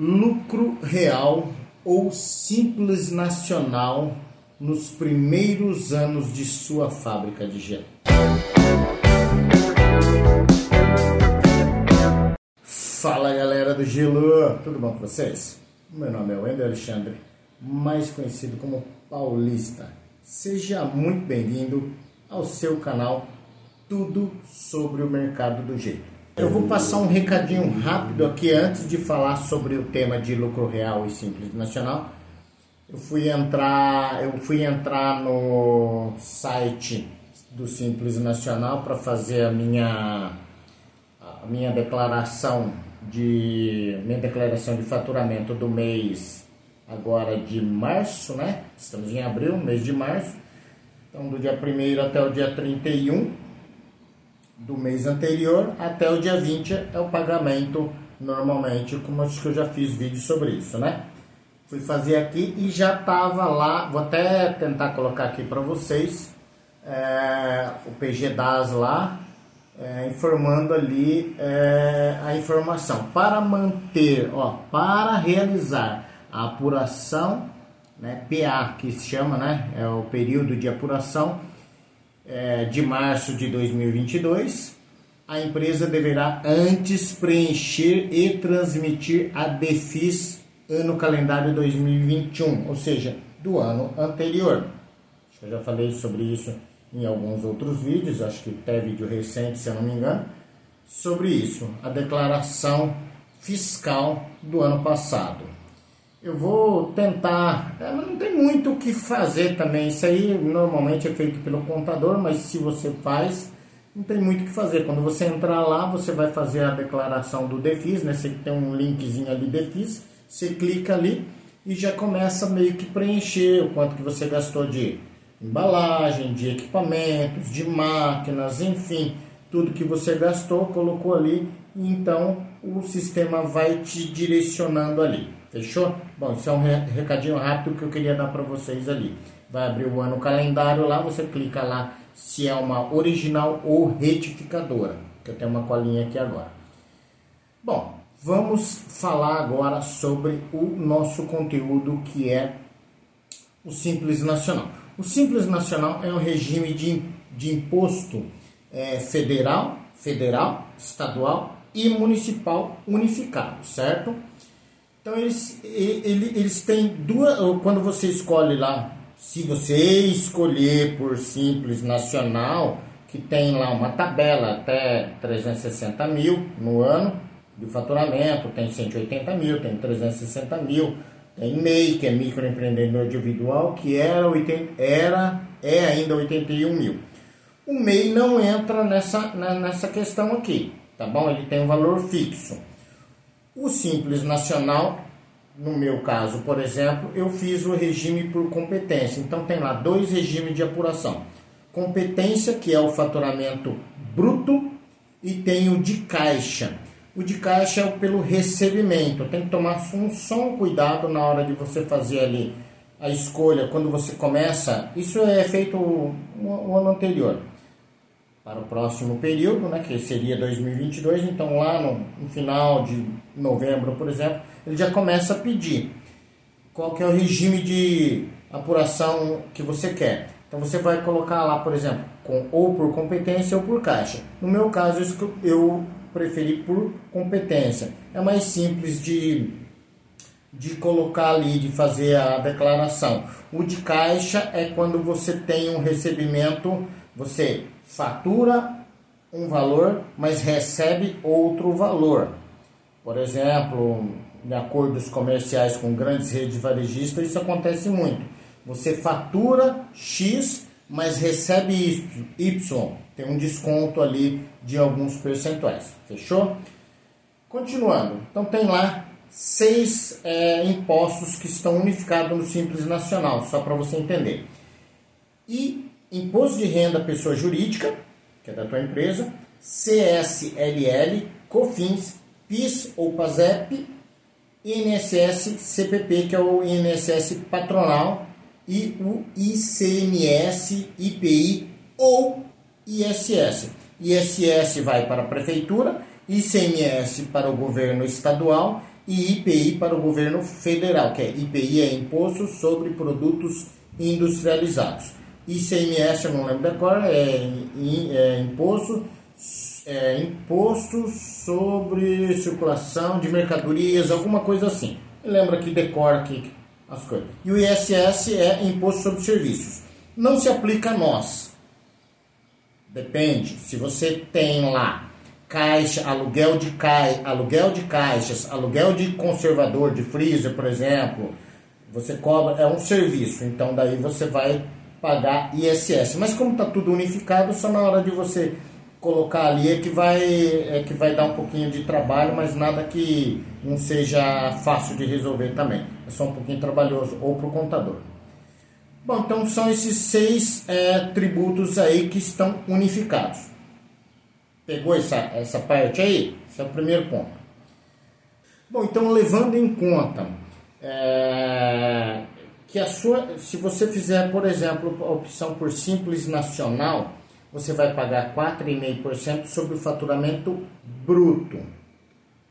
lucro real ou simples nacional nos primeiros anos de sua fábrica de gelo. Fala galera do Gelo, tudo bom com vocês? Meu nome é Wendel Alexandre, mais conhecido como Paulista. Seja muito bem-vindo ao seu canal Tudo sobre o Mercado do Jeito. Eu vou passar um recadinho rápido aqui antes de falar sobre o tema de lucro real e simples nacional. Eu fui entrar, eu fui entrar no site do Simples Nacional para fazer a minha a minha declaração de minha declaração de faturamento do mês agora de março, né? Estamos em abril, mês de março. Então do dia 1 até o dia 31 do mês anterior até o dia 20 é o pagamento normalmente, como acho que eu já fiz vídeo sobre isso, né? Fui fazer aqui e já estava lá, vou até tentar colocar aqui para vocês é, o PG DAS lá, é, informando ali é, a informação. Para manter, ó, para realizar a apuração, né, PA que se chama, né, é o período de apuração, de março de 2022, a empresa deverá antes preencher e transmitir a DEFIS ano calendário 2021, ou seja, do ano anterior. Eu já falei sobre isso em alguns outros vídeos, acho que até vídeo recente, se eu não me engano, sobre isso, a declaração fiscal do ano passado. Eu vou tentar. É, não tem muito o que fazer também. Isso aí normalmente é feito pelo contador, mas se você faz, não tem muito o que fazer. Quando você entrar lá, você vai fazer a declaração do DEFIS, né? Você tem um linkzinho ali DEFIS, você clica ali e já começa meio que preencher o quanto que você gastou de embalagem, de equipamentos, de máquinas, enfim, tudo que você gastou, colocou ali, então o sistema vai te direcionando ali. Fechou? Bom, isso é um recadinho rápido que eu queria dar para vocês ali. Vai abrir o ano calendário lá, você clica lá se é uma original ou retificadora. Que eu tenho uma colinha aqui agora. Bom, vamos falar agora sobre o nosso conteúdo que é o Simples Nacional. O Simples Nacional é um regime de, de imposto é, federal, federal, estadual e municipal unificado, certo? Então eles, eles, têm duas. Quando você escolhe lá, se você escolher por simples nacional, que tem lá uma tabela até 360 mil no ano de faturamento, tem 180 mil, tem 360 mil, tem MEI, que é microempreendedor individual, que era, 80, era é ainda 81 mil. O MEI não entra nessa, nessa questão aqui, tá bom? Ele tem um valor fixo. O Simples Nacional, no meu caso, por exemplo, eu fiz o regime por competência. Então tem lá dois regimes de apuração. Competência, que é o faturamento bruto, e tem o de caixa. O de caixa é pelo recebimento. Tem que tomar um, só um cuidado na hora de você fazer ali a escolha, quando você começa. Isso é feito o ano anterior para o próximo período, né, que seria 2022. Então, lá no, no, final de novembro, por exemplo, ele já começa a pedir qual que é o regime de apuração que você quer. Então, você vai colocar lá, por exemplo, com, ou por competência ou por caixa. No meu caso, eu preferi por competência. É mais simples de, de colocar ali, de fazer a declaração. O de caixa é quando você tem um recebimento, você fatura um valor, mas recebe outro valor. Por exemplo, em acordos comerciais com grandes redes varejistas, isso acontece muito. Você fatura X, mas recebe Y. Tem um desconto ali de alguns percentuais. Fechou? Continuando. Então tem lá seis é, impostos que estão unificados no Simples Nacional, só para você entender. E Imposto de Renda Pessoa Jurídica, que é da tua empresa, CSLL, COFINS, PIS ou PASEP, INSS CPP, que é o INSS patronal, e o ICMS, IPI ou ISS. ISS vai para a prefeitura, ICMS para o governo estadual, e IPI para o governo federal, que é IPI é Imposto sobre Produtos Industrializados. ICMS, eu não lembro cor, é, é imposto, é, imposto sobre circulação de mercadorias, alguma coisa assim. Lembra que decora aqui as coisas. E o ISS é Imposto sobre Serviços. Não se aplica a nós. Depende. Se você tem lá caixa, aluguel de cai, aluguel de caixas, aluguel de conservador de freezer, por exemplo, você cobra é um serviço. Então daí você vai pagar ISS. Mas como está tudo unificado, só na hora de você colocar ali é que vai é que vai dar um pouquinho de trabalho, mas nada que não seja fácil de resolver também. É só um pouquinho trabalhoso ou para o contador. Bom, então são esses seis é, tributos aí que estão unificados. Pegou essa, essa parte aí? Esse é o primeiro ponto. Bom, então levando em conta é, que a sua, se você fizer, por exemplo, a opção por simples nacional, você vai pagar 4,5% sobre o faturamento bruto.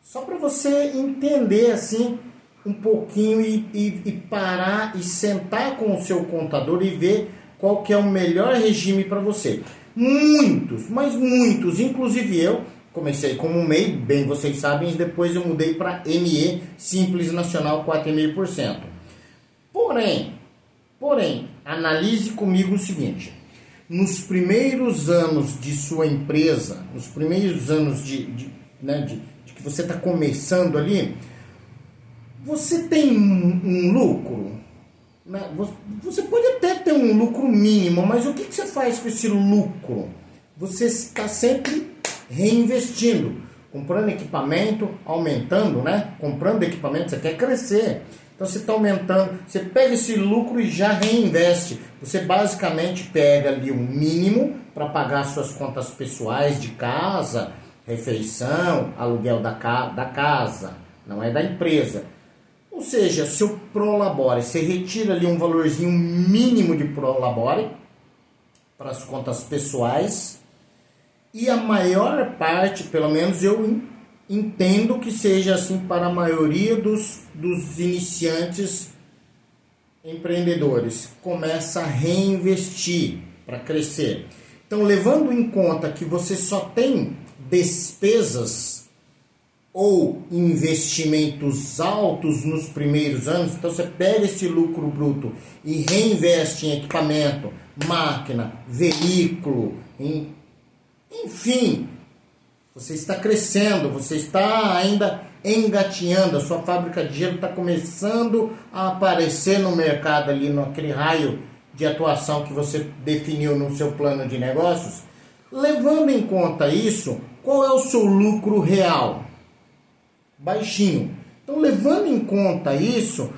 Só para você entender assim um pouquinho e, e, e, parar e sentar com o seu contador e ver qual que é o melhor regime para você. Muitos, mas muitos, inclusive eu, comecei como MEI, bem vocês sabem, depois eu mudei para ME Simples Nacional 4,5%. Porém, porém, analise comigo o seguinte: nos primeiros anos de sua empresa, nos primeiros anos de, de, né, de, de que você está começando ali, você tem um, um lucro. Né? Você pode até ter um lucro mínimo, mas o que, que você faz com esse lucro? Você está sempre reinvestindo, comprando equipamento, aumentando, né? Comprando equipamento, você quer crescer. Então você está aumentando, você pega esse lucro e já reinveste. Você basicamente pega ali o mínimo para pagar suas contas pessoais de casa, refeição, aluguel da, ca da casa, não é da empresa. Ou seja, seu Prolabore, você retira ali um valorzinho mínimo de Prolabore para as contas pessoais e a maior parte, pelo menos eu entendo que seja assim para a maioria dos, dos iniciantes empreendedores. Começa a reinvestir para crescer. Então, levando em conta que você só tem despesas ou investimentos altos nos primeiros anos, então você pega esse lucro bruto e reinveste em equipamento, máquina, veículo, em, enfim, você está crescendo, você está ainda engatinhando, a sua fábrica de gelo está começando a aparecer no mercado ali, naquele raio de atuação que você definiu no seu plano de negócios. Levando em conta isso, qual é o seu lucro real? Baixinho. Então, levando em conta isso,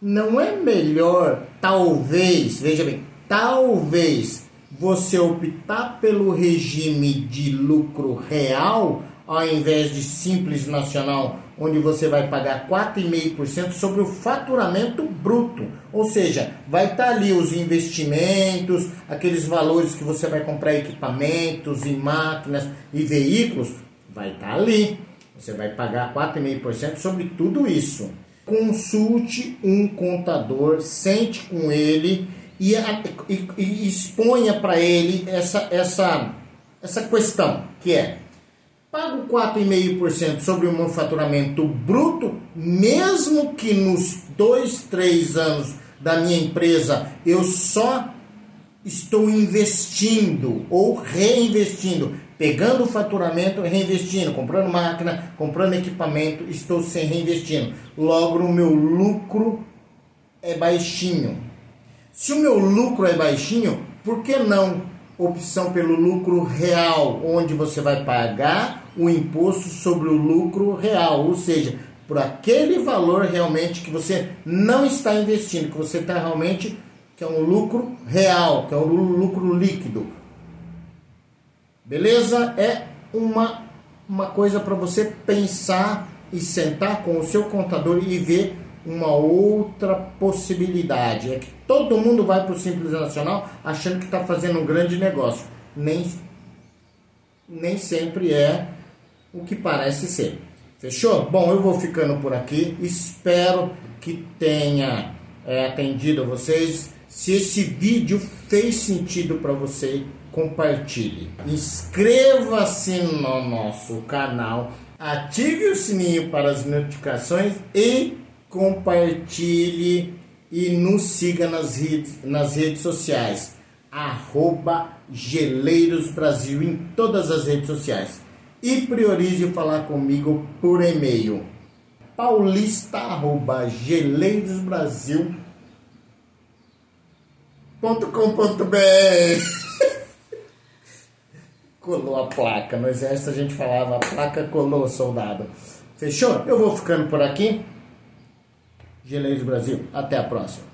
não é melhor, talvez, veja bem, talvez você optar pelo regime de lucro real ao invés de simples nacional, onde você vai pagar 4,5% sobre o faturamento bruto. Ou seja, vai estar tá ali os investimentos, aqueles valores que você vai comprar equipamentos e máquinas e veículos, vai estar tá ali. Você vai pagar 4,5% sobre tudo isso. Consulte um contador, sente com ele e, e, e exponha para ele essa, essa, essa questão, que é pago 4,5% sobre o meu faturamento bruto, mesmo que nos dois, três anos da minha empresa eu só estou investindo ou reinvestindo, pegando o faturamento, reinvestindo, comprando máquina, comprando equipamento, estou sem reinvestindo. Logo, o meu lucro é baixinho. Se o meu lucro é baixinho, por que não opção pelo lucro real, onde você vai pagar o imposto sobre o lucro real, ou seja, por aquele valor realmente que você não está investindo, que você está realmente que é um lucro real, que é um lucro líquido. Beleza? É uma, uma coisa para você pensar e sentar com o seu contador e ver uma outra possibilidade. É que todo mundo vai para o Simples Nacional achando que está fazendo um grande negócio. Nem, nem sempre é o que parece ser. Fechou? Bom, eu vou ficando por aqui. Espero que tenha é, atendido vocês. Se esse vídeo fez sentido para você, compartilhe. Inscreva-se no nosso canal, ative o sininho para as notificações e compartilhe e nos siga nas redes, nas redes sociais. Arroba Geleiros Brasil em todas as redes sociais. E priorize falar comigo por e-mail. Paulista arroba geleirosbrasil.com.br colou a placa. No exército a gente falava, a placa colou, soldado. Fechou? Eu vou ficando por aqui. Geleiros Brasil, até a próxima.